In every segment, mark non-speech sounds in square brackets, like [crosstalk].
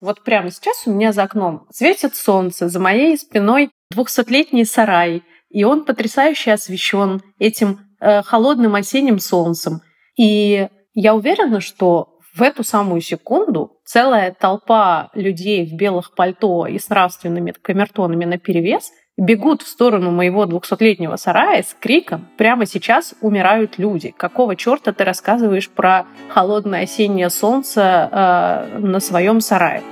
Вот прямо сейчас у меня за окном светит солнце, за моей спиной двухсотлетний сарай, и он потрясающе освещен этим э, холодным осенним солнцем. И я уверена, что в эту самую секунду целая толпа людей в белых пальто и с нравственными камертонами на перевес бегут в сторону моего двухсотлетнего сарая с криком «Прямо сейчас умирают люди! Какого черта ты рассказываешь про холодное осеннее солнце э, на своем сарае?»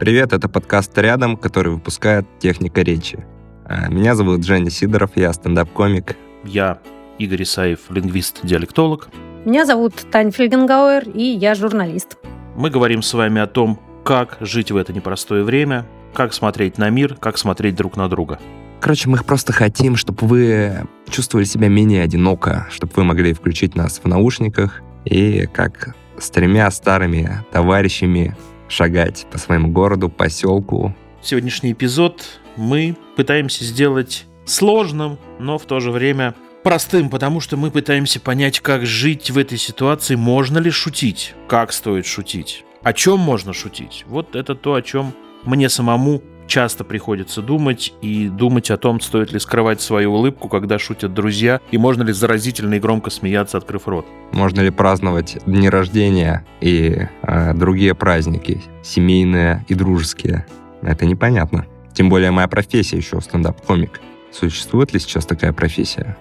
Привет, это подкаст «Рядом», который выпускает «Техника речи». А, меня зовут Женя Сидоров, я стендап-комик. Я Игорь Исаев, лингвист-диалектолог. Меня зовут Таня Фельгенгауэр, и я журналист. Мы говорим с вами о том, как жить в это непростое время, как смотреть на мир, как смотреть друг на друга. Короче, мы просто хотим, чтобы вы чувствовали себя менее одиноко, чтобы вы могли включить нас в наушниках и как с тремя старыми товарищами шагать по своему городу, поселку. Сегодняшний эпизод мы пытаемся сделать сложным, но в то же время простым, потому что мы пытаемся понять, как жить в этой ситуации, можно ли шутить, как стоит шутить, о чем можно шутить. Вот это то, о чем мне самому часто приходится думать и думать о том, стоит ли скрывать свою улыбку, когда шутят друзья, и можно ли заразительно и громко смеяться, открыв рот. Можно ли праздновать дни рождения и э, другие праздники, семейные и дружеские. Это непонятно. Тем более моя профессия еще стендап-комик. Существует ли сейчас такая профессия?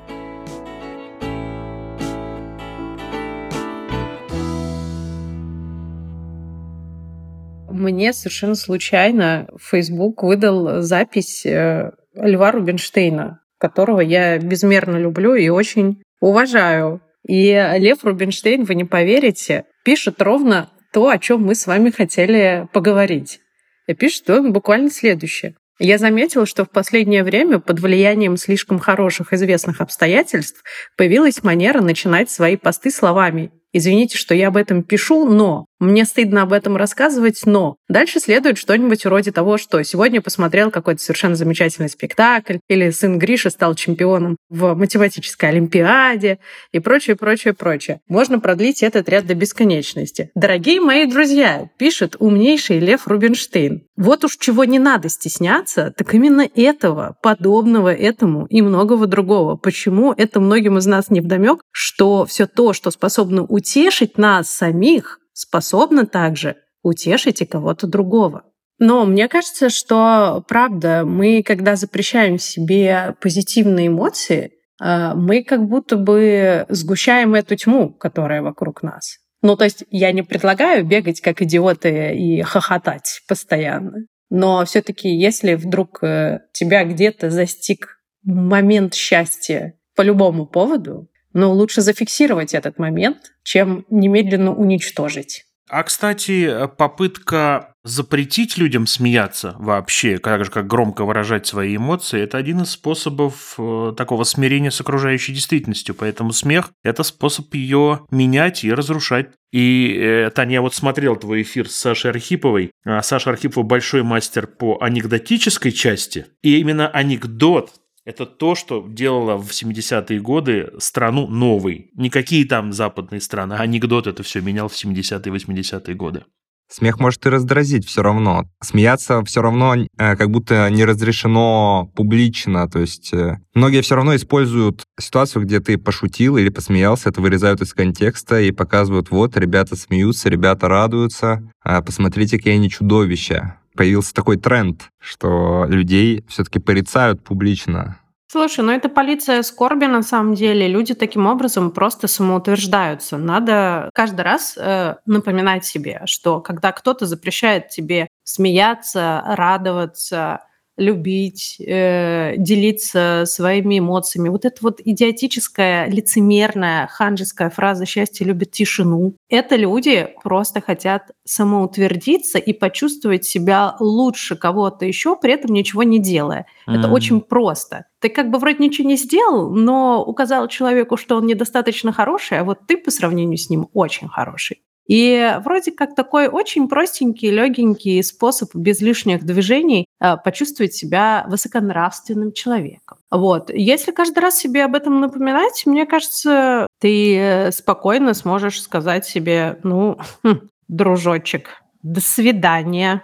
Мне совершенно случайно Facebook выдал запись э, Льва Рубинштейна, которого я безмерно люблю и очень уважаю. И Лев Рубинштейн, вы не поверите, пишет ровно то, о чем мы с вами хотели поговорить. И пишет он буквально следующее. Я заметила, что в последнее время под влиянием слишком хороших известных обстоятельств появилась манера начинать свои посты словами Извините, что я об этом пишу, но мне стыдно об этом рассказывать, но дальше следует что-нибудь вроде того, что сегодня посмотрел какой-то совершенно замечательный спектакль, или сын Гриша стал чемпионом в математической олимпиаде и прочее, прочее, прочее. Можно продлить этот ряд до бесконечности. Дорогие мои друзья, пишет умнейший Лев Рубинштейн. Вот уж чего не надо стесняться, так именно этого, подобного этому и многого другого. Почему это многим из нас не вдомек, что все то, что способно утешить нас самих, способна также утешить и кого-то другого. Но мне кажется, что правда, мы, когда запрещаем себе позитивные эмоции, э, мы как будто бы сгущаем эту тьму, которая вокруг нас. Ну, то есть я не предлагаю бегать как идиоты и хохотать постоянно. Но все-таки, если вдруг э, тебя где-то застиг момент счастья по любому поводу, но лучше зафиксировать этот момент, чем немедленно уничтожить. А, кстати, попытка запретить людям смеяться вообще, как же как громко выражать свои эмоции, это один из способов э, такого смирения с окружающей действительностью. Поэтому смех – это способ ее менять и разрушать. И, э, Таня, я вот смотрел твой эфир с Сашей Архиповой. А Саша Архипова большой мастер по анекдотической части. И именно анекдот это то, что делало в 70-е годы страну новой. Никакие там западные страны, а анекдот это все менял в 70-е, 80-е годы. Смех может и раздразить все равно. Смеяться все равно э, как будто не разрешено публично. То есть э, многие все равно используют ситуацию, где ты пошутил или посмеялся, это вырезают из контекста и показывают, вот, ребята смеются, ребята радуются, э, посмотрите, какие они чудовища появился такой тренд, что людей все-таки порицают публично. Слушай, ну это полиция скорби на самом деле. Люди таким образом просто самоутверждаются. Надо каждый раз э, напоминать себе, что когда кто-то запрещает тебе смеяться, радоваться, любить, э, делиться своими эмоциями. Вот эта вот идиотическая, лицемерная, ханжеская фраза «счастье любит тишину». Это люди просто хотят самоутвердиться и почувствовать себя лучше кого-то еще, при этом ничего не делая. Mm. Это очень просто. Ты как бы вроде ничего не сделал, но указал человеку, что он недостаточно хороший, а вот ты по сравнению с ним очень хороший. И вроде как такой очень простенький, легенький способ без лишних движений почувствовать себя высоконравственным человеком. Вот. Если каждый раз себе об этом напоминать, мне кажется, ты э, спокойно сможешь сказать себе, ну, хм, дружочек, до свидания.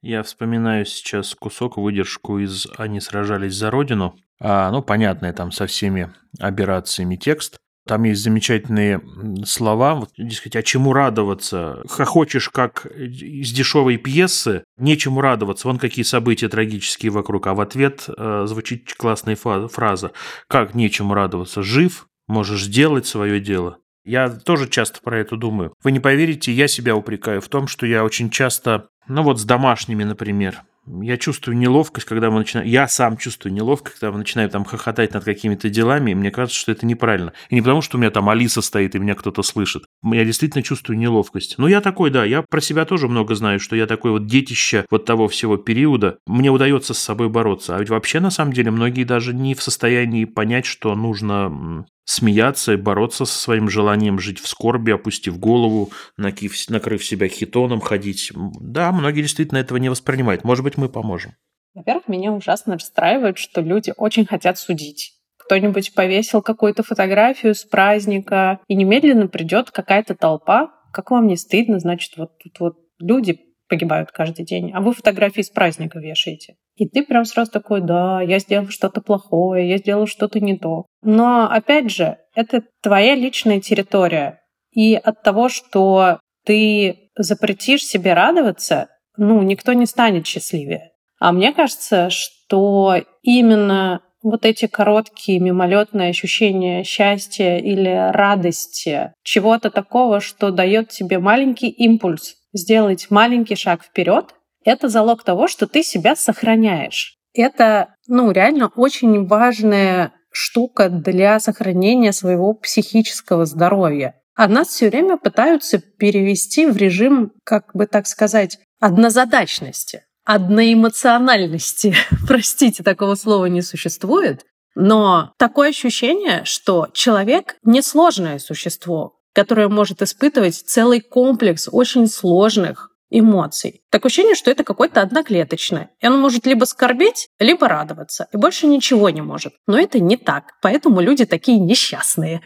Я вспоминаю сейчас кусок, выдержку из «Они сражались за Родину». А, ну, понятный там со всеми операциями текст. Там есть замечательные слова, вот, дескать, а чему радоваться? Хохочешь, как из дешевой пьесы, нечему радоваться, вон какие события трагические вокруг. А в ответ э, звучит классная фраза, как нечему радоваться? Жив, можешь делать свое дело. Я тоже часто про это думаю. Вы не поверите, я себя упрекаю в том, что я очень часто, ну вот с домашними, например, я чувствую неловкость, когда мы начинаем... Я сам чувствую неловкость, когда мы начинаем там хохотать над какими-то делами, и мне кажется, что это неправильно. И не потому, что у меня там Алиса стоит, и меня кто-то слышит. Я действительно чувствую неловкость. Но я такой, да, я про себя тоже много знаю, что я такой вот детище вот того всего периода. Мне удается с собой бороться. А ведь вообще, на самом деле, многие даже не в состоянии понять, что нужно смеяться и бороться со своим желанием жить в скорби, опустив голову, накив, накрыв себя хитоном, ходить. Да, многие действительно этого не воспринимают. Может быть, мы поможем. Во-первых, меня ужасно расстраивает, что люди очень хотят судить. Кто-нибудь повесил какую-то фотографию с праздника, и немедленно придет какая-то толпа. Как вам не стыдно? Значит, вот тут вот люди погибают каждый день, а вы фотографии с праздника вешаете. И ты прям сразу такой, да, я сделал что-то плохое, я сделал что-то не то. Но, опять же, это твоя личная территория. И от того, что ты запретишь себе радоваться, ну, никто не станет счастливее. А мне кажется, что именно вот эти короткие мимолетные ощущения счастья или радости, чего-то такого, что дает тебе маленький импульс сделать маленький шаг вперед, это залог того, что ты себя сохраняешь. Это, ну, реально очень важная штука для сохранения своего психического здоровья. А нас все время пытаются перевести в режим, как бы так сказать, однозадачности, одноэмоциональности. [laughs] Простите, такого слова не существует. Но такое ощущение, что человек — несложное существо, которое может испытывать целый комплекс очень сложных эмоций. Такое ощущение, что это какое-то одноклеточное. И он может либо скорбеть, либо радоваться. И больше ничего не может. Но это не так. Поэтому люди такие несчастные.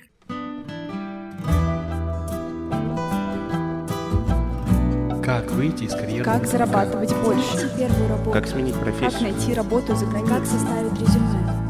Как выйти из карьеры? Как зарабатывать больше? Первую работу. Как сменить профессию? Как найти работу за границей? Как составить резюме?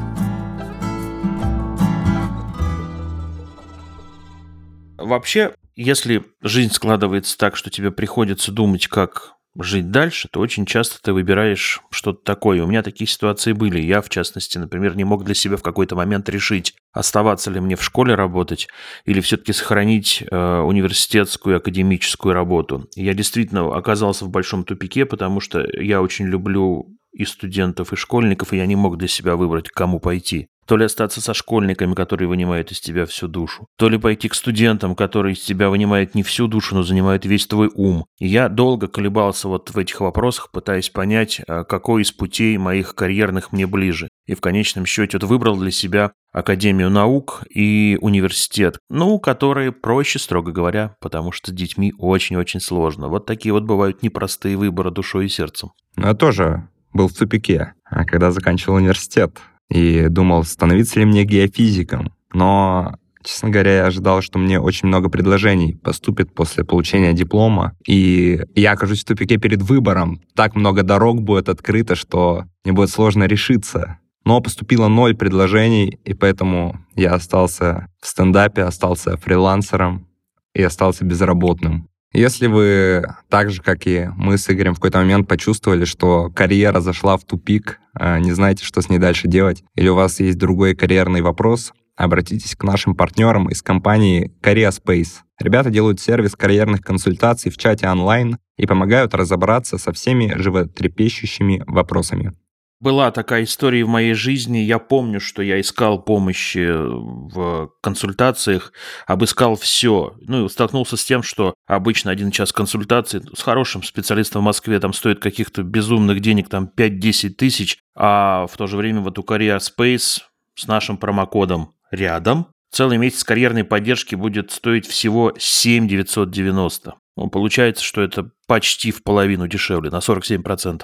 Вообще, если жизнь складывается так, что тебе приходится думать, как жить дальше, то очень часто ты выбираешь что-то такое. У меня такие ситуации были. Я, в частности, например, не мог для себя в какой-то момент решить, оставаться ли мне в школе работать или все-таки сохранить э, университетскую академическую работу. Я действительно оказался в большом тупике, потому что я очень люблю и студентов, и школьников, и я не мог для себя выбрать, к кому пойти. То ли остаться со школьниками, которые вынимают из тебя всю душу, то ли пойти к студентам, которые из тебя вынимают не всю душу, но занимают весь твой ум. Я долго колебался вот в этих вопросах, пытаясь понять, а какой из путей моих карьерных мне ближе. И в конечном счете вот выбрал для себя Академию наук и университет, ну, которые проще, строго говоря, потому что с детьми очень-очень сложно. Вот такие вот бывают непростые выборы душой и сердцем. Я тоже был в тупике, а когда заканчивал университет и думал, становиться ли мне геофизиком. Но, честно говоря, я ожидал, что мне очень много предложений поступит после получения диплома, и я окажусь в тупике перед выбором. Так много дорог будет открыто, что мне будет сложно решиться. Но поступило ноль предложений, и поэтому я остался в стендапе, остался фрилансером и остался безработным. Если вы так же, как и мы с Игорем, в какой-то момент почувствовали, что карьера зашла в тупик, а, не знаете, что с ней дальше делать, или у вас есть другой карьерный вопрос, обратитесь к нашим партнерам из компании Korea Space. Ребята делают сервис карьерных консультаций в чате онлайн и помогают разобраться со всеми животрепещущими вопросами. Была такая история в моей жизни. Я помню, что я искал помощи в консультациях, обыскал все. Ну и столкнулся с тем, что обычно один час консультации с хорошим специалистом в Москве там стоит каких-то безумных денег, там 5-10 тысяч, а в то же время вот у Korea Space с нашим промокодом рядом целый месяц карьерной поддержки будет стоить всего 7 990. Ну, получается, что это почти в половину дешевле, на 47%.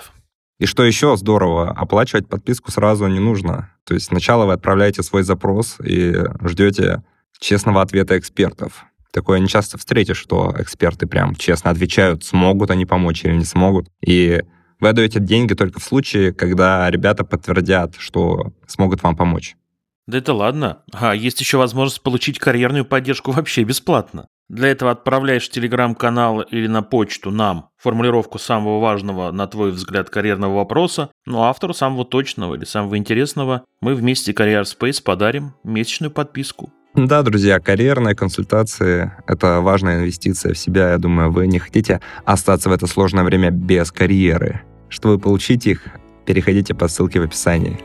И что еще здорово, оплачивать подписку сразу не нужно. То есть сначала вы отправляете свой запрос и ждете честного ответа экспертов. Такое не часто встретишь, что эксперты прям честно отвечают, смогут они помочь или не смогут. И вы отдаете деньги только в случае, когда ребята подтвердят, что смогут вам помочь. Да это ладно. А есть еще возможность получить карьерную поддержку вообще бесплатно. Для этого отправляешь в телеграм-канал или на почту нам формулировку самого важного, на твой взгляд, карьерного вопроса, но автору самого точного или самого интересного мы вместе Career Space подарим месячную подписку. Да, друзья, карьерные консультации — это важная инвестиция в себя. Я думаю, вы не хотите остаться в это сложное время без карьеры. Чтобы получить их, переходите по ссылке в описании.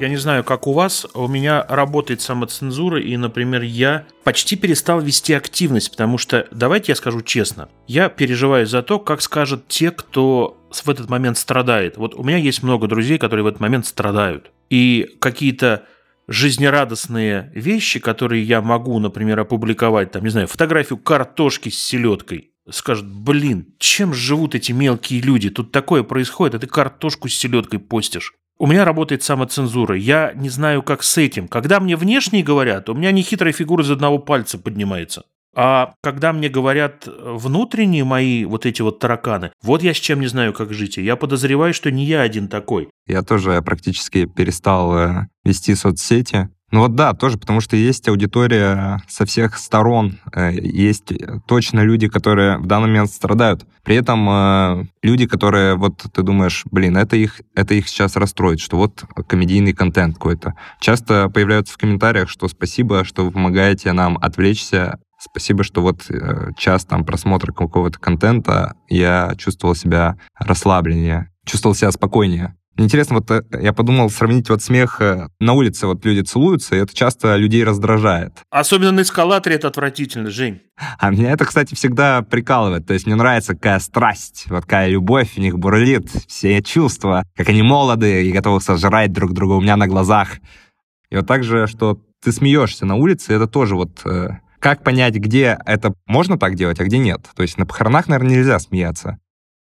Я не знаю, как у вас, а у меня работает самоцензура, и, например, я почти перестал вести активность, потому что, давайте я скажу честно, я переживаю за то, как скажут те, кто в этот момент страдает. Вот у меня есть много друзей, которые в этот момент страдают. И какие-то жизнерадостные вещи, которые я могу, например, опубликовать, там, не знаю, фотографию картошки с селедкой, скажут, блин, чем живут эти мелкие люди? Тут такое происходит, а ты картошку с селедкой постишь. У меня работает самоцензура. Я не знаю, как с этим. Когда мне внешние говорят, у меня нехитрая фигура из одного пальца поднимается. А когда мне говорят внутренние мои вот эти вот тараканы, вот я с чем не знаю, как жить. Я подозреваю, что не я один такой. Я тоже практически перестал э, вести соцсети. Ну вот да, тоже, потому что есть аудитория со всех сторон, э, есть точно люди, которые в данный момент страдают. При этом э, люди, которые, вот ты думаешь, блин, это их, это их сейчас расстроит, что вот комедийный контент какой-то. Часто появляются в комментариях, что спасибо, что вы помогаете нам отвлечься, спасибо, что вот э, час там просмотра какого-то контента я чувствовал себя расслабленнее, чувствовал себя спокойнее. Интересно, вот э, я подумал сравнить вот смех э, на улице, вот люди целуются, и это часто людей раздражает. Особенно на эскалаторе это отвратительно, Жень. А меня это, кстати, всегда прикалывает. То есть мне нравится какая страсть, вот какая любовь в них бурлит, все чувства, как они молоды и готовы сожрать друг друга у меня на глазах. И вот так же, что ты смеешься на улице, это тоже вот э, как понять, где это можно так делать, а где нет. То есть на похоронах, наверное, нельзя смеяться.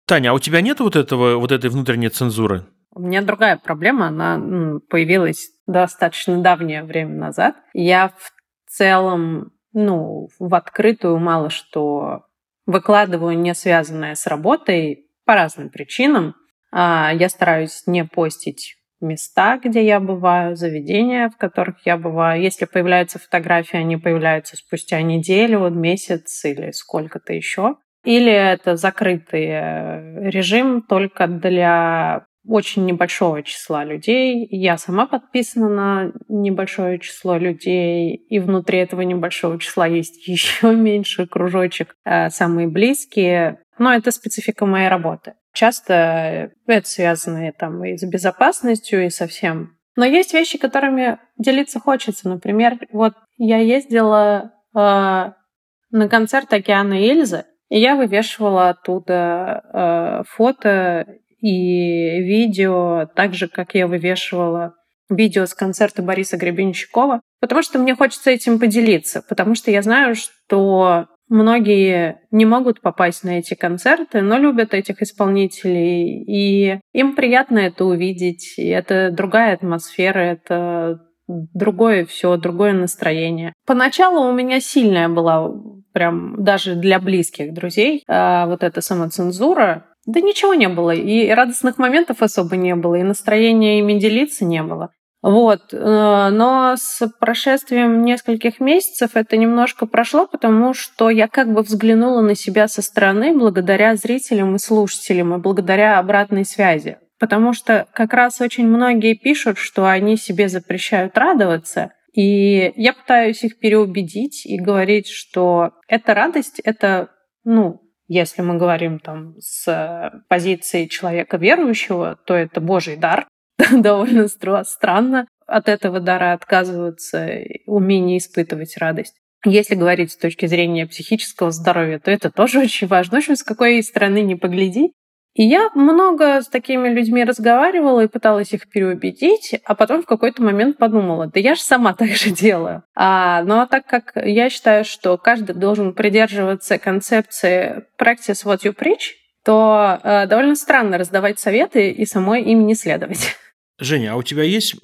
Таня, а у тебя нет вот этого, вот этой внутренней цензуры? У меня другая проблема, она появилась достаточно давнее время назад. Я в целом, ну, в открытую мало что выкладываю, не связанное с работой по разным причинам. А, я стараюсь не постить места, где я бываю, заведения, в которых я бываю. Если появляются фотографии, они появляются спустя неделю, месяц или сколько-то еще. Или это закрытый э, режим только для очень небольшого числа людей. Я сама подписана на небольшое число людей, и внутри этого небольшого числа есть [laughs] еще меньше кружочек, э, самые близкие. Но это специфика моей работы. Часто это связано там и с безопасностью, и со всем. Но есть вещи, которыми делиться хочется. Например, вот я ездила э, на концерт Океана Эльзы, и я вывешивала оттуда э, фото и видео, так же, как я вывешивала видео с концерта Бориса Гребенщикова, потому что мне хочется этим поделиться, потому что я знаю, что многие не могут попасть на эти концерты, но любят этих исполнителей, и им приятно это увидеть, и это другая атмосфера, это другое все, другое настроение. Поначалу у меня сильная была прям даже для близких друзей а, вот эта самоцензура, да ничего не было, и радостных моментов особо не было, и настроения ими делиться не было. Вот. Э, но с прошествием нескольких месяцев это немножко прошло, потому что я как бы взглянула на себя со стороны благодаря зрителям и слушателям, и благодаря обратной связи. Потому что как раз очень многие пишут, что они себе запрещают радоваться, и я пытаюсь их переубедить и говорить, что эта радость, это, ну, если мы говорим там с позиции человека верующего, то это Божий дар. [laughs] Довольно странно от этого дара отказываться, умение испытывать радость. Если говорить с точки зрения психического здоровья, то это тоже очень важно. В общем, с какой стороны не погляди, и я много с такими людьми разговаривала и пыталась их переубедить, а потом в какой-то момент подумала, да я же сама [laughs] так же делаю. А, но так как я считаю, что каждый должен придерживаться концепции practice what you preach, то э, довольно странно раздавать советы и самой им не следовать. [laughs] Женя, а у тебя есть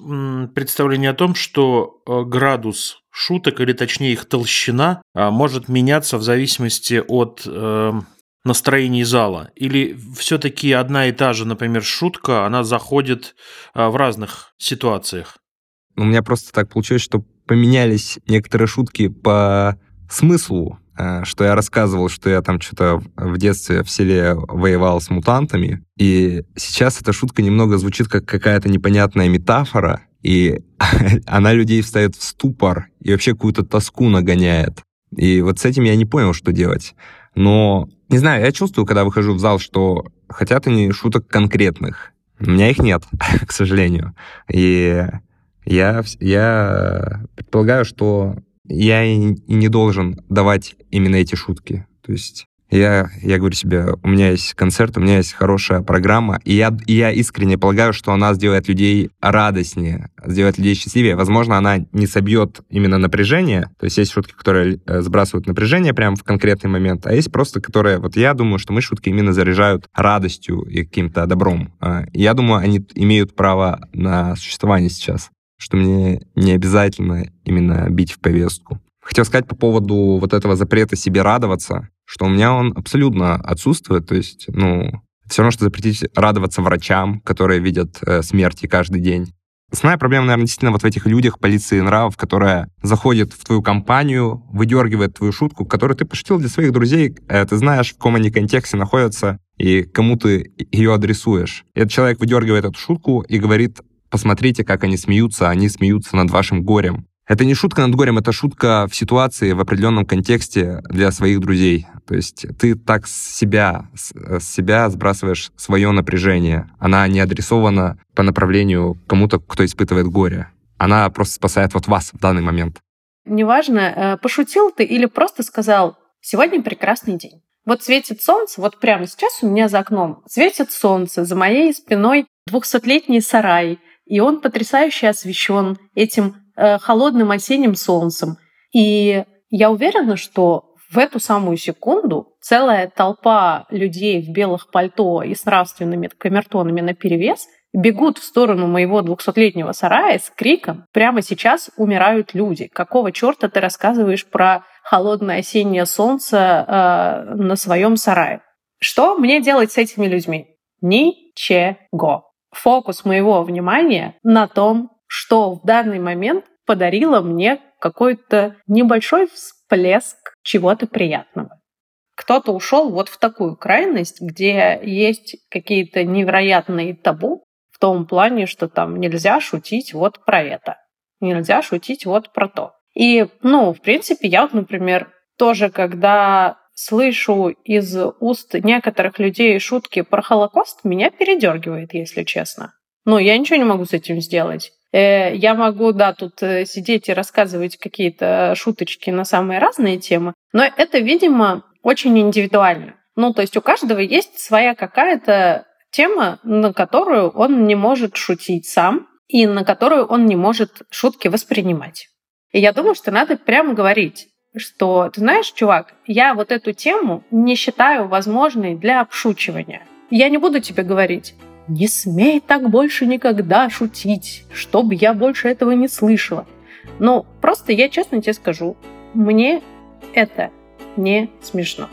представление о том, что э, градус шуток, или точнее их толщина, а, может меняться в зависимости от настроения зала? Или все-таки одна и та же, например, шутка, она заходит а, в разных ситуациях? У меня просто так получилось, что поменялись некоторые шутки по смыслу, э, что я рассказывал, что я там что-то в детстве в селе воевал с мутантами, и сейчас эта шутка немного звучит как какая-то непонятная метафора, и [laughs] она людей встает в ступор и вообще какую-то тоску нагоняет. И вот с этим я не понял, что делать. Но, не знаю, я чувствую, когда выхожу в зал, что хотят они шуток конкретных. У меня их нет, [laughs] к сожалению. И я, я предполагаю, что я и не должен давать именно эти шутки. То есть я, я говорю себе, у меня есть концерт, у меня есть хорошая программа, и я, и я искренне полагаю, что она сделает людей радостнее, сделает людей счастливее. Возможно, она не собьет именно напряжение, то есть есть шутки, которые э, сбрасывают напряжение прямо в конкретный момент, а есть просто, которые, вот я думаю, что мы шутки именно заряжают радостью и каким-то добром. А, я думаю, они имеют право на существование сейчас, что мне не обязательно именно бить в повестку. Хотел сказать по поводу вот этого запрета себе радоваться, что у меня он абсолютно отсутствует. То есть, ну, все равно, что запретить радоваться врачам, которые видят э, смерти каждый день. Основная проблема, наверное, действительно вот в этих людях полиции нравов, которая заходит в твою компанию, выдергивает твою шутку, которую ты пошутил для своих друзей, э, ты знаешь, в каком они контексте находятся и кому ты ее адресуешь. И этот человек выдергивает эту шутку и говорит, посмотрите, как они смеются, они смеются над вашим горем. Это не шутка над горем, это шутка в ситуации, в определенном контексте для своих друзей. То есть ты так с себя, с себя сбрасываешь свое напряжение. Она не адресована по направлению кому-то, кто испытывает горе. Она просто спасает вот вас в данный момент. Неважно, э, пошутил ты или просто сказал «сегодня прекрасный день». Вот светит солнце, вот прямо сейчас у меня за окном светит солнце, за моей спиной двухсотлетний сарай, и он потрясающе освещен этим Э, холодным осенним солнцем. И я уверена, что в эту самую секунду целая толпа людей в белых пальто и с нравственными камертонами на перевес бегут в сторону моего двухсотлетнего сарая с криком «Прямо сейчас умирают люди! Какого черта ты рассказываешь про холодное осеннее солнце э, на своем сарае?» Что мне делать с этими людьми? Ничего. Фокус моего внимания на том, что в данный момент подарило мне какой-то небольшой всплеск чего-то приятного. Кто-то ушел вот в такую крайность, где есть какие-то невероятные табу в том плане, что там нельзя шутить вот про это, нельзя шутить вот про то. И, ну, в принципе, я вот, например, тоже, когда слышу из уст некоторых людей шутки про Холокост, меня передергивает, если честно. Ну, я ничего не могу с этим сделать. Э, я могу, да, тут э, сидеть и рассказывать какие-то шуточки на самые разные темы, но это, видимо, очень индивидуально. Ну, то есть у каждого есть своя какая-то тема, на которую он не может шутить сам и на которую он не может шутки воспринимать. И я думаю, что надо прямо говорить, что, ты знаешь, чувак, я вот эту тему не считаю возможной для обшучивания. Я не буду тебе говорить, не смей так больше никогда шутить, чтобы я больше этого не слышала. Но просто я честно тебе скажу, мне это не смешно.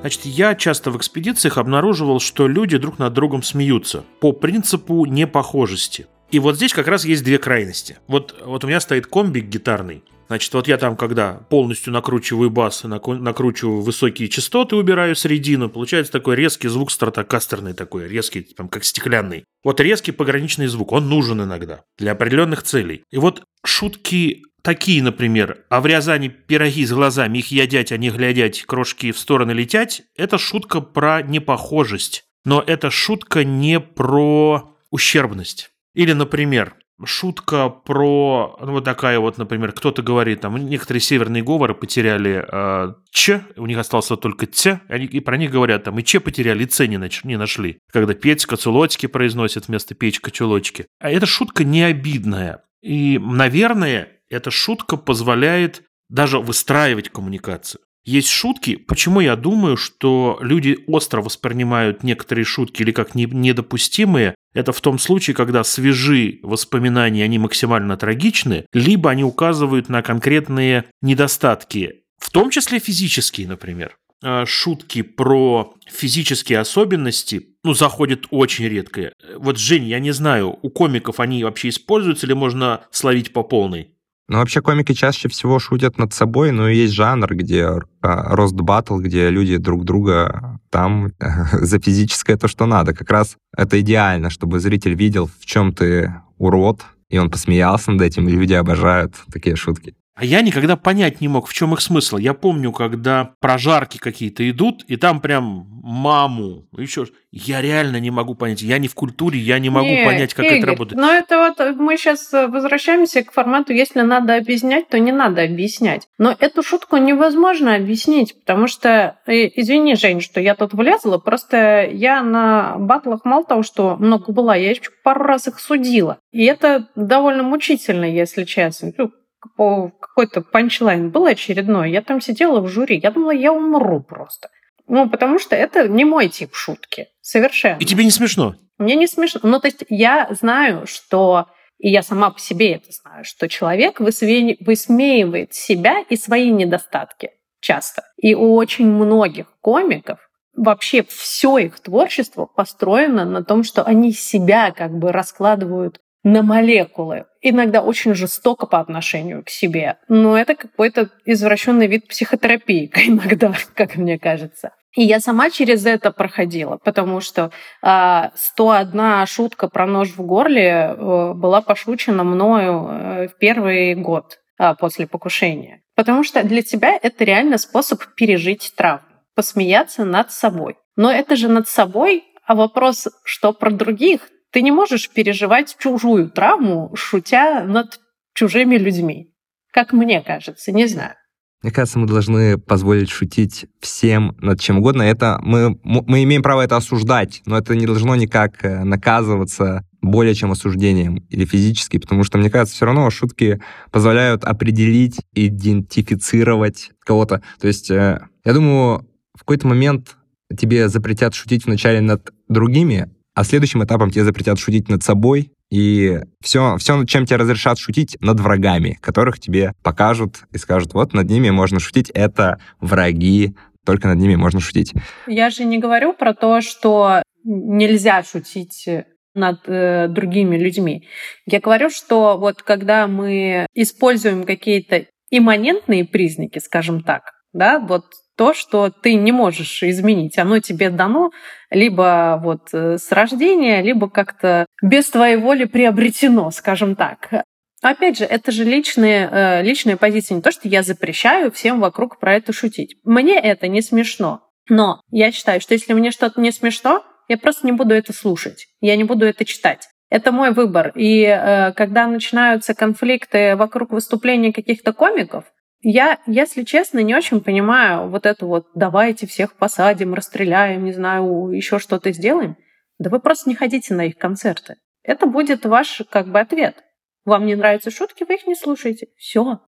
Значит, я часто в экспедициях обнаруживал, что люди друг над другом смеются по принципу непохожести. И вот здесь как раз есть две крайности. Вот, вот у меня стоит комбик гитарный, Значит, вот я там, когда полностью накручиваю бас, накручиваю высокие частоты, убираю средину, получается такой резкий звук стратокастерный такой, резкий, там, как стеклянный. Вот резкий пограничный звук, он нужен иногда для определенных целей. И вот шутки такие, например, а в Рязани пироги с глазами, их ядять, а не глядять, крошки в стороны летять, это шутка про непохожесть. Но это шутка не про ущербность. Или, например, шутка про, ну, вот такая вот, например, кто-то говорит, там, некоторые северные говоры потеряли э, ч, у них остался только т, они, и про них говорят, там, и ч потеряли, и ц не, нач, не нашли. Когда Петька Цулочки произносит вместо Печка Чулочки. А эта шутка не обидная. И, наверное, эта шутка позволяет даже выстраивать коммуникацию. Есть шутки. Почему я думаю, что люди остро воспринимают некоторые шутки или как не- недопустимые? Это в том случае, когда свежи воспоминания, они максимально трагичны, либо они указывают на конкретные недостатки, в том числе физические, например. А, Шутки про физические особенности, ну, заходят очень редко. Вот, Жень, я не знаю, у комиков они вообще используются или можно словить по полной? Ну, вообще комики чаще всего шутят над собой, но есть жанр, где а, рост батл, где люди друг друга там [laughs] за физическое то, что надо. Как раз это идеально, чтобы зритель видел, в чем ты урод, и он посмеялся над этим, и люди обожают такие шутки. А я никогда понять не мог, в чем их смысл. Я помню, когда прожарки какие-то идут, и там прям маму, еще... Я реально не могу понять. Я не в культуре, я не могу Не, понять, как Игорь, это работает. Но это вот мы сейчас возвращаемся к формату, если надо объяснять, то не надо объяснять. Но эту шутку невозможно объяснить, потому что, э, извини, Жень, что я тут влезла, просто я на батлах мало того, что много была, я еще пару раз их судила. И это довольно мучительно, если честно. Ну, по- Какой-то панчлайн был очередной, я там сидела в жюри, я думала, я умру просто. Ну, потому что это не мой тип шутки. Совершенно. И тебе не смешно? Мне не смешно. Ну, то есть я знаю, что, и я сама по себе это знаю, что человек высме- высмеивает себя и свои недостатки часто. И у очень многих комиков вообще все их творчество построено на том, что они себя как бы раскладывают на молекулы. Иногда очень жестоко по отношению к себе. Но это какой-то извращенный вид психотерапии [laughs] иногда, как мне кажется. И я сама через это проходила, потому что а, 101 шутка про нож в горле э, была пошучена мною э, в первый год а, после покушения. Потому что для тебя это реально способ пережить травму, посмеяться над собой. Но это же над собой, а вопрос, что про других, ты не можешь переживать чужую травму, шутя над чужими людьми. Как мне кажется, не знаю. Мне кажется, мы должны позволить шутить всем над чем угодно. Это мы, мы имеем право это осуждать, но это не должно никак э, наказываться более чем осуждением или физически, потому что, мне кажется, все равно шутки позволяют определить, идентифицировать кого-то. То есть, э, я думаю, в какой-то момент тебе запретят шутить вначале над другими, а следующим этапом тебе запретят шутить над собой, и все, все, чем тебе разрешат шутить, над врагами, которых тебе покажут и скажут, вот над ними можно шутить, это враги, только над ними можно шутить. Я же не говорю про то, что нельзя шутить над э, другими людьми. Я говорю, что вот когда мы используем какие-то имманентные признаки, скажем так, да, вот то, что ты не можешь изменить, оно тебе дано либо вот э, с рождения, либо как-то без твоей воли приобретено, скажем так. Опять же, это же личные, э, личная позиция. Не то, что я запрещаю всем вокруг про это шутить. Мне это не смешно. Но я считаю, что если мне что-то не смешно, я просто не буду это слушать. Я не буду это читать. Это мой выбор. И э, когда начинаются конфликты вокруг выступления каких-то комиков, я, если честно, не очень понимаю вот это вот «давайте всех посадим, расстреляем, не знаю, еще что-то сделаем». Да вы просто не ходите на их концерты. Это будет ваш как бы ответ. Вам не нравятся шутки, вы их не слушаете. Все.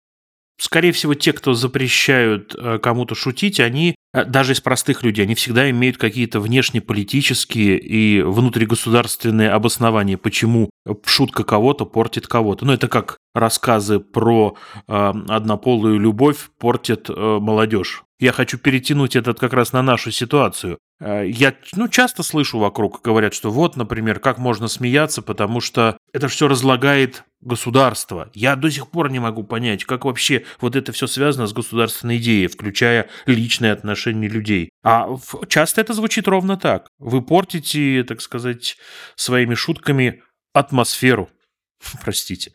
Скорее всего, те, кто запрещают э, кому-то шутить, они, э, даже из простых людей, они всегда имеют какие-то внешнеполитические и внутригосударственные обоснования, почему шутка кого-то портит кого-то. Ну, это как рассказы про э, однополую любовь портит э, молодежь. Я хочу перетянуть этот как раз на нашу ситуацию. Э, Я ну, часто слышу вокруг, говорят, что вот, например, как можно смеяться, потому что это все разлагает государство. Я до сих пор не могу понять, как вообще вот это все связано с государственной идеей, включая личные отношения людей. А часто это звучит ровно так. Вы портите, так сказать, своими шутками атмосферу. [laughs] Простите.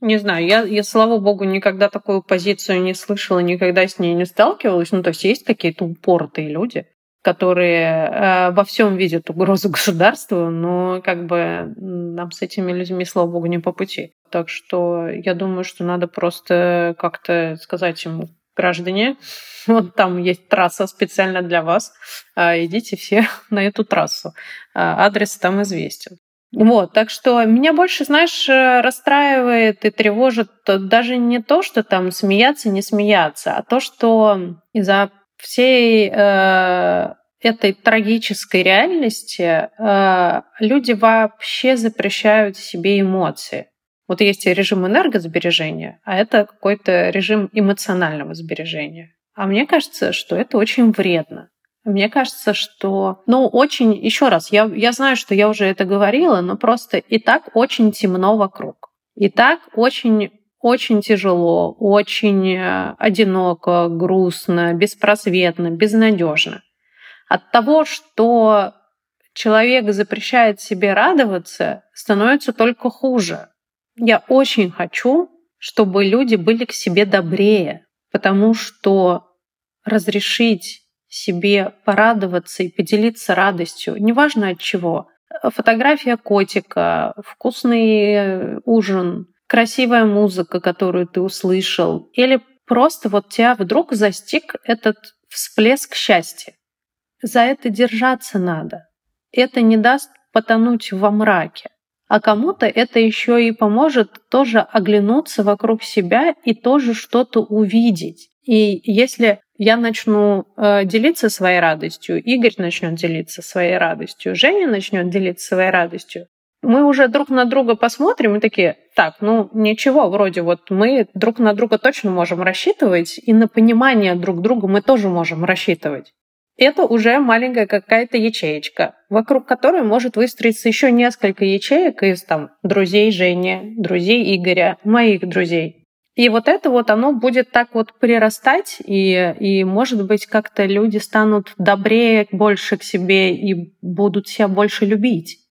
Не знаю, я, я, слава богу, никогда такую позицию не слышала, никогда с ней не сталкивалась. Ну, то есть есть какие-то упоротые люди, которые э, во всем видят угрозу [laughs] государству, но как бы нам с этими людьми, слава богу, не по пути. Так что я думаю, что надо просто как-то сказать ему, граждане, [laughs] вот там есть трасса специально для вас, а, идите все [laughs] на эту трассу. А, Адрес там известен. Вот, так что меня больше, знаешь, э, расстраивает и тревожит даже не то, что там смеяться, не смеяться, а то, что из-за всей э, этой трагической реальности э, люди вообще запрещают себе эмоции. Вот есть режим энергосбережения, а это какой-то режим эмоционального сбережения. А мне кажется, что это очень вредно. Мне кажется, что, ну, очень, еще раз, я, я знаю, что я уже это говорила, но просто и так очень темно вокруг. И так очень очень тяжело, очень э, одиноко, грустно, беспросветно, безнадежно. От того, что человек запрещает себе радоваться, становится только хуже. Я очень хочу, чтобы люди были к себе добрее, потому что разрешить себе порадоваться и поделиться радостью, неважно от чего, фотография котика, вкусный ужин, красивая музыка, которую ты услышал, или просто вот тебя вдруг застиг этот всплеск счастья. За это держаться надо. Это не даст потонуть во мраке. А кому-то это еще и поможет тоже оглянуться вокруг себя и тоже что-то увидеть. И если я начну э, делиться своей радостью, Игорь начнет делиться своей радостью, Женя начнет делиться своей радостью, мы уже друг на друга посмотрим и такие, так, ну ничего, вроде вот мы друг на друга точно можем рассчитывать, и на понимание друг друга мы тоже можем рассчитывать. Это уже маленькая какая-то ячеечка, вокруг которой может выстроиться еще несколько ячеек из там друзей Жени, друзей Игоря, моих друзей. И вот это вот оно будет так вот прирастать, и, и может быть, как-то люди станут добрее больше к себе и будут себя больше любить.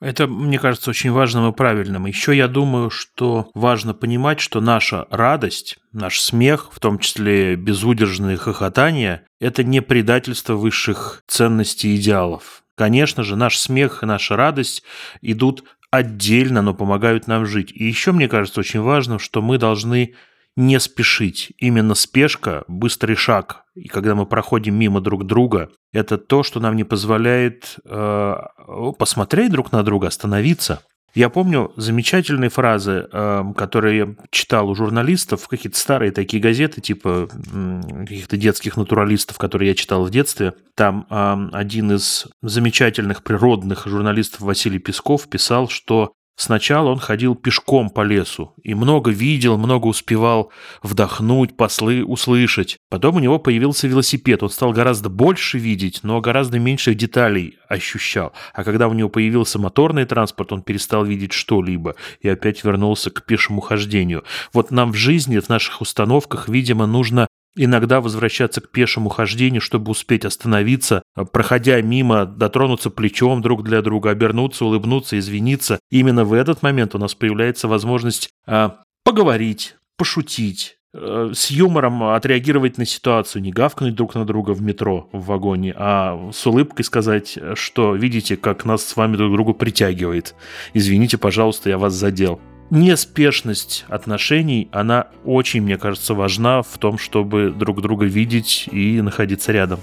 Это, мне кажется, очень важным и правильным. Еще я думаю, что важно понимать, что наша радость, наш смех, в том числе безудержное хохотание, это не предательство высших ценностей и идеалов. Конечно же, наш смех и наша радость идут отдельно, но помогают нам жить. И еще, мне кажется, очень важно, что мы должны не спешить. Именно спешка, быстрый шаг, и когда мы проходим мимо друг друга, это то, что нам не позволяет э, посмотреть друг на друга, остановиться. Я помню замечательные фразы, э, которые я читал у журналистов, какие-то старые такие газеты, типа каких-то детских натуралистов, которые я читал в детстве. Там э, один из замечательных природных журналистов Василий Песков писал, что Сначала он ходил пешком по лесу и много видел, много успевал вдохнуть, послы, услышать. Потом у него появился велосипед, он стал гораздо больше видеть, но гораздо меньше деталей ощущал. А когда у него появился моторный транспорт, он перестал видеть что-либо и опять вернулся к пешему хождению. Вот нам в жизни, в наших установках, видимо, нужно иногда возвращаться к пешему хождению, чтобы успеть остановиться, проходя мимо, дотронуться плечом друг для друга, обернуться, улыбнуться, извиниться. Именно в этот момент у нас появляется возможность а, поговорить, пошутить, э, с юмором отреагировать на ситуацию, не гавкнуть друг на друга в метро, в вагоне, а с улыбкой сказать, что видите, как нас с вами друг другу притягивает. Извините, пожалуйста, я вас задел неспешность отношений, она очень, мне кажется, важна в том, чтобы друг друга видеть и находиться рядом.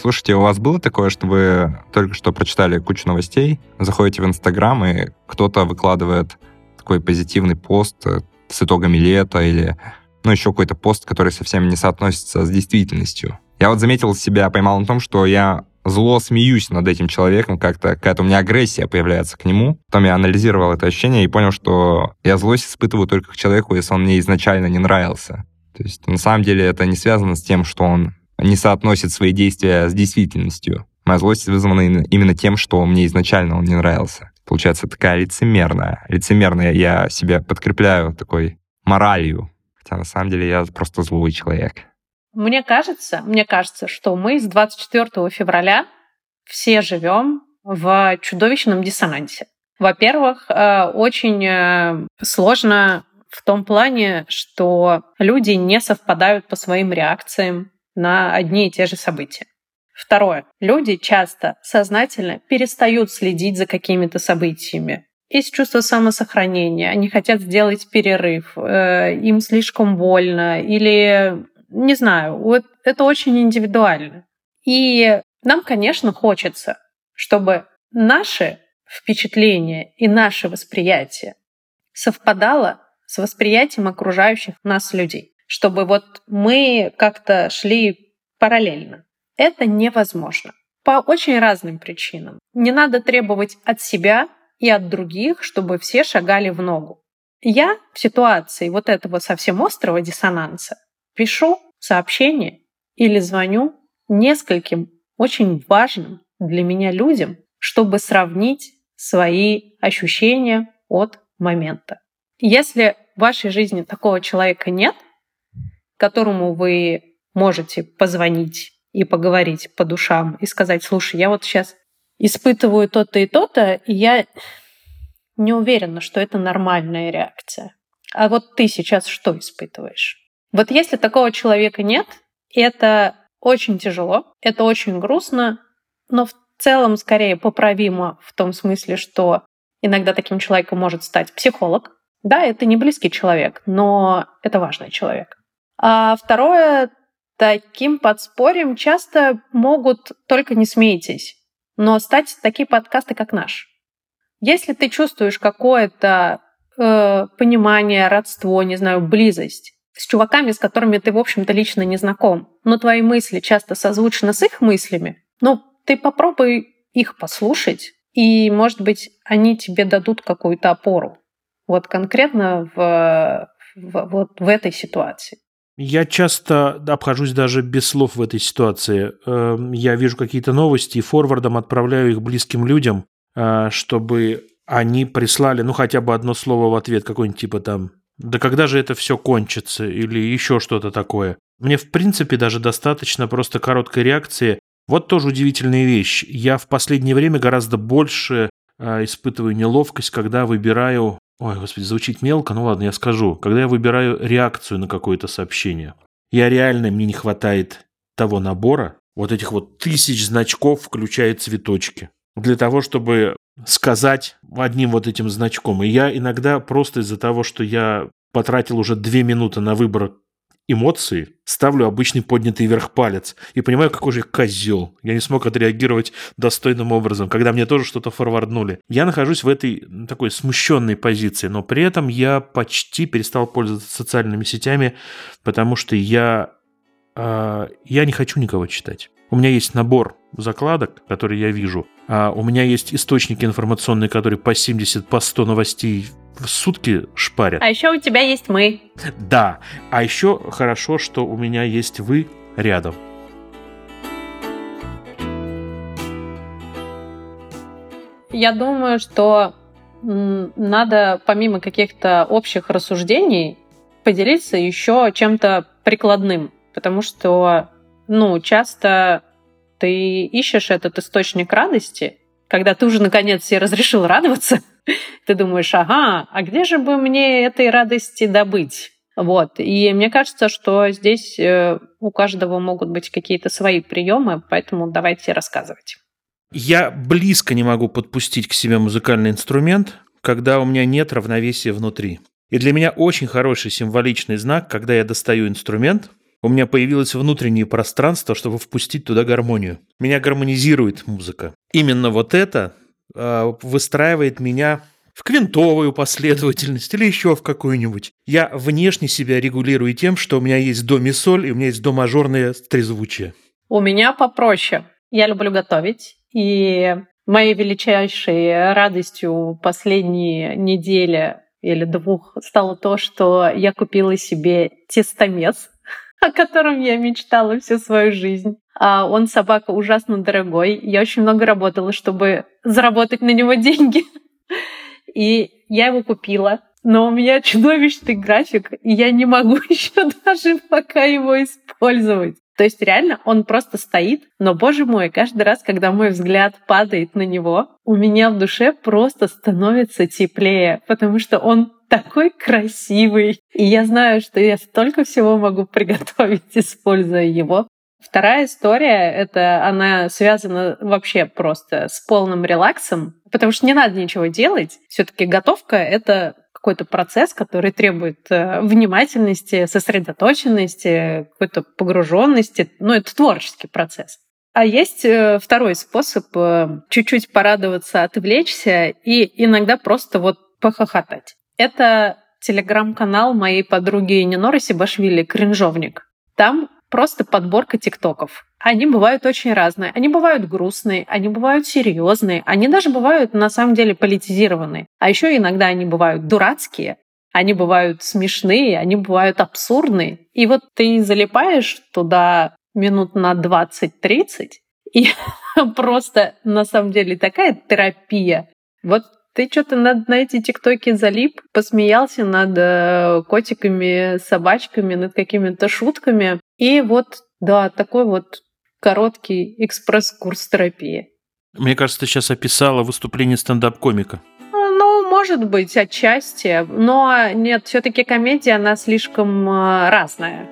Слушайте, у вас было такое, что вы только что прочитали кучу новостей, заходите в Инстаграм, и кто-то выкладывает такой позитивный пост э, с итогами лета или ну, еще какой-то пост, который совсем не соотносится с действительностью. Я вот заметил себя, поймал на том, что я зло смеюсь над этим человеком, как-то какая-то у меня агрессия появляется к нему. Потом я анализировал это ощущение и понял, что я злость испытываю только к человеку, если он мне изначально не нравился. То есть на самом деле это не связано с тем, что он не соотносит свои действия с действительностью. Моя злость вызвана именно тем, что мне изначально он не нравился. Получается такая лицемерная. Лицемерная я себя подкрепляю такой моралью. Хотя на самом деле я просто злой человек. Мне кажется, мне кажется, что мы с 24 февраля все живем в чудовищном диссонансе. Во-первых, э, очень э, сложно в том плане, что люди не совпадают по своим реакциям на одни и те же события. Второе. Люди часто сознательно перестают следить за какими-то событиями. Есть чувство самосохранения, они хотят сделать перерыв, э, им слишком больно, или не знаю, вот это очень индивидуально. И нам, конечно, хочется, чтобы наши впечатления и наше восприятие совпадало с восприятием окружающих нас людей, чтобы вот мы как-то шли параллельно. Это невозможно по очень разным причинам. Не надо требовать от себя и от других, чтобы все шагали в ногу. Я в ситуации вот этого совсем острого диссонанса пишу сообщение или звоню нескольким очень важным для меня людям, чтобы сравнить свои ощущения от момента. Если в вашей жизни такого человека нет, которому вы можете позвонить и поговорить по душам и сказать, слушай, я вот сейчас испытываю то-то и то-то, и я не уверена, что это нормальная реакция. А вот ты сейчас что испытываешь? Вот если такого человека нет, это очень тяжело, это очень грустно, но в целом скорее поправимо в том смысле, что иногда таким человеком может стать психолог. Да, это не близкий человек, но это важный человек. А второе, таким подспорьем часто могут, только не смейтесь, но стать такие подкасты, как наш. Если ты чувствуешь какое-то э, понимание, родство, не знаю, близость с чуваками, с которыми ты, в общем-то, лично не знаком, но твои мысли часто созвучны с их мыслями, ну, ты попробуй их послушать, и, может быть, они тебе дадут какую-то опору. Вот конкретно в, в, вот в этой ситуации. Я часто обхожусь даже без слов в этой ситуации. Эм, я вижу какие-то новости и форвардом отправляю их близким людям, э, чтобы они прислали, ну, хотя бы одно слово в ответ, какой-нибудь типа там «Да когда же это все кончится?» или еще что-то такое. Мне, в принципе, даже достаточно просто короткой реакции. Вот тоже удивительная вещь. Я в последнее время гораздо больше э, испытываю неловкость, когда выбираю Ой, господи, звучит мелко, ну ладно, я скажу. Когда я выбираю реакцию на какое-то сообщение, я реально, мне не хватает того набора, вот этих вот тысяч значков, включая цветочки, для того, чтобы сказать одним вот этим значком. И я иногда просто из-за того, что я потратил уже две минуты на выбор эмоции, ставлю обычный поднятый вверх палец и понимаю, какой же козел. Я не смог отреагировать достойным образом, когда мне тоже что-то форварднули. Я нахожусь в этой такой смущенной позиции, но при этом я почти перестал пользоваться социальными сетями, потому что я, э, я не хочу никого читать. У меня есть набор закладок, которые я вижу. А у меня есть источники информационные, которые по 70, по 100 новостей в сутки шпарят. А еще у тебя есть мы. Да. А еще хорошо, что у меня есть вы рядом. Я думаю, что надо помимо каких-то общих рассуждений поделиться еще чем-то прикладным, потому что, ну, часто ты ищешь этот источник радости, когда ты уже наконец себе разрешил радоваться, [laughs] ты думаешь, ага, а где же бы мне этой радости добыть? Вот. И мне кажется, что здесь э, у каждого могут быть какие-то свои приемы, поэтому давайте рассказывать. Я близко не могу подпустить к себе музыкальный инструмент, когда у меня нет равновесия внутри. И для меня очень хороший символичный знак, когда я достаю инструмент, у меня появилось внутреннее пространство, чтобы впустить туда гармонию. Меня гармонизирует музыка. Именно вот это э, выстраивает меня в квинтовую последовательность или еще в какую-нибудь. Я внешне себя регулирую тем, что у меня есть до ми соль и у меня есть до мажорное трезвучие. У меня попроще. Я люблю готовить, и моей величайшей радостью последние недели или двух стало то, что я купила себе тестомес [laughs] о котором я мечтала всю свою жизнь. А он собака ужасно дорогой. Я очень много работала, чтобы заработать на него [laughs] деньги. И я его купила. Но у меня чудовищный график, и я не могу [laughs] еще даже пока его использовать. То есть реально он просто стоит, но, боже мой, каждый раз, когда мой взгляд падает на него, у меня в душе просто становится теплее, потому что он такой красивый. И я знаю, что я столько всего могу приготовить, [laughs] используя его. Вторая история, это она связана вообще просто с полным релаксом, потому что не надо ничего делать. Все-таки готовка — это какой-то процесс, который требует э, внимательности, сосредоточенности, какой-то погруженности. Ну, это творческий процесс. А есть э, второй способ э, чуть-чуть порадоваться, отвлечься и иногда просто вот похохотать. Это телеграм-канал моей подруги Ниноры Сибашвили «Кринжовник». Там просто подборка тиктоков. Они бывают очень разные. Они бывают грустные, они бывают серьезные, они даже бывают на самом деле политизированные. А еще иногда они бывают дурацкие, они бывают смешные, они бывают абсурдные. И вот ты залипаешь туда минут на 20-30, и [laughs] просто на самом деле такая терапия. Вот ты что-то над, на эти тиктоки залип, посмеялся над э, котиками, собачками, над какими-то шутками. И вот, да, такой вот короткий экспресс-курс терапии. Мне кажется, ты сейчас описала выступление стендап-комика. Ну, может быть, отчасти. Но нет, все-таки комедия, она слишком э, разная.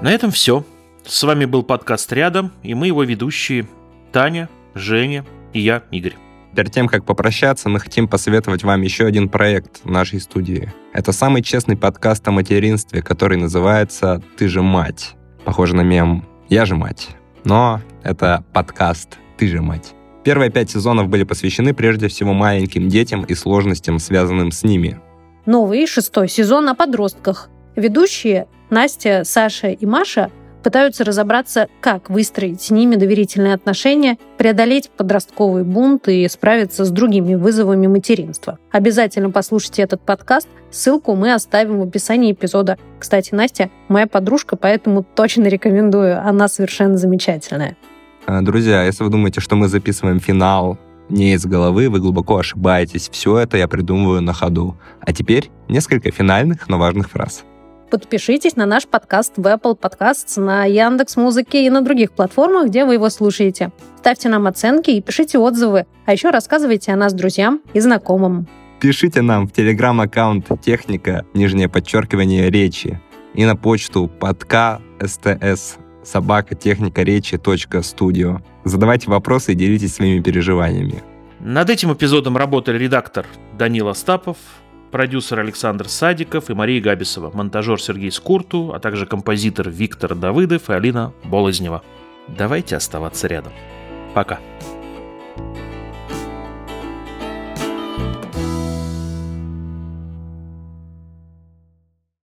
На этом все. С вами был подкаст «Рядом», и мы его ведущие Таня, Женя и я, Игорь. Перед тем, как попрощаться, мы хотим посоветовать вам еще один проект нашей студии. Это самый честный подкаст о материнстве, который называется «Ты же мать». Похоже на мем «Я же мать». Но это подкаст «Ты же мать». Первые пять сезонов были посвящены прежде всего маленьким детям и сложностям, связанным с ними. Новый шестой сезон о подростках. Ведущие Настя, Саша и Маша пытаются разобраться, как выстроить с ними доверительные отношения, преодолеть подростковый бунт и справиться с другими вызовами материнства. Обязательно послушайте этот подкаст. Ссылку мы оставим в описании эпизода. Кстати, Настя моя подружка, поэтому точно рекомендую. Она совершенно замечательная. А, Друзья, если вы думаете, что мы записываем финал не из головы, вы глубоко ошибаетесь. Все это я придумываю на ходу. А теперь несколько финальных, но важных фраз. Подпишитесь на наш подкаст в Apple Podcasts, на Яндекс Музыке и на других платформах, где вы его слушаете. Ставьте нам оценки и пишите отзывы, а еще рассказывайте о нас друзьям и знакомым. Пишите нам в телеграм-аккаунт техника, нижнее подчеркивание речи, и на почту подка sts собака техника речи студио. Задавайте вопросы и делитесь своими переживаниями. Над этим эпизодом работали редактор Данил Остапов, продюсер Александр Садиков и Мария Габисова, монтажер Сергей Скурту, а также композитор Виктор Давыдов и Алина Болознева. Давайте оставаться рядом. Пока.